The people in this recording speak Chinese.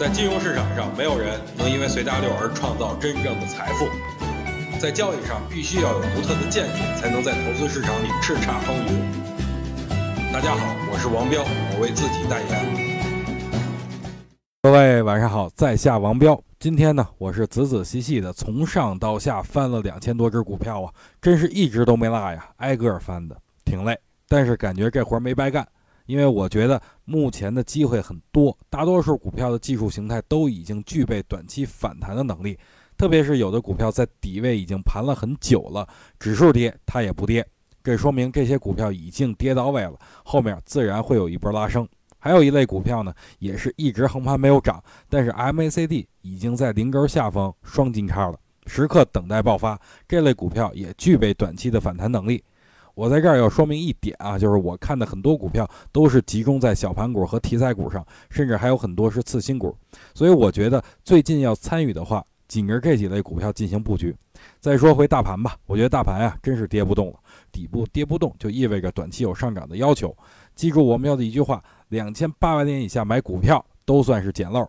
在金融市场上，没有人能因为随大流而创造真正的财富。在交易上，必须要有独特的见解，才能在投资市场里叱咤风云。大家好，我是王彪，我为自己代言。各位晚上好，在下王彪。今天呢，我是仔仔细细的从上到下翻了两千多只股票啊，真是一直都没落呀，挨个翻的，挺累，但是感觉这活没白干。因为我觉得目前的机会很多，大多数股票的技术形态都已经具备短期反弹的能力，特别是有的股票在底位已经盘了很久了，指数跌它也不跌，这说明这些股票已经跌到位了，后面自然会有一波拉升。还有一类股票呢，也是一直横盘没有涨，但是 MACD 已经在零根下方双金叉了，时刻等待爆发，这类股票也具备短期的反弹能力。我在这儿要说明一点啊，就是我看的很多股票都是集中在小盘股和题材股上，甚至还有很多是次新股，所以我觉得最近要参与的话，紧着这几类股票进行布局。再说回大盘吧，我觉得大盘啊真是跌不动了，底部跌不动就意味着短期有上涨的要求。记住我们要的一句话：两千八百点以下买股票都算是捡漏。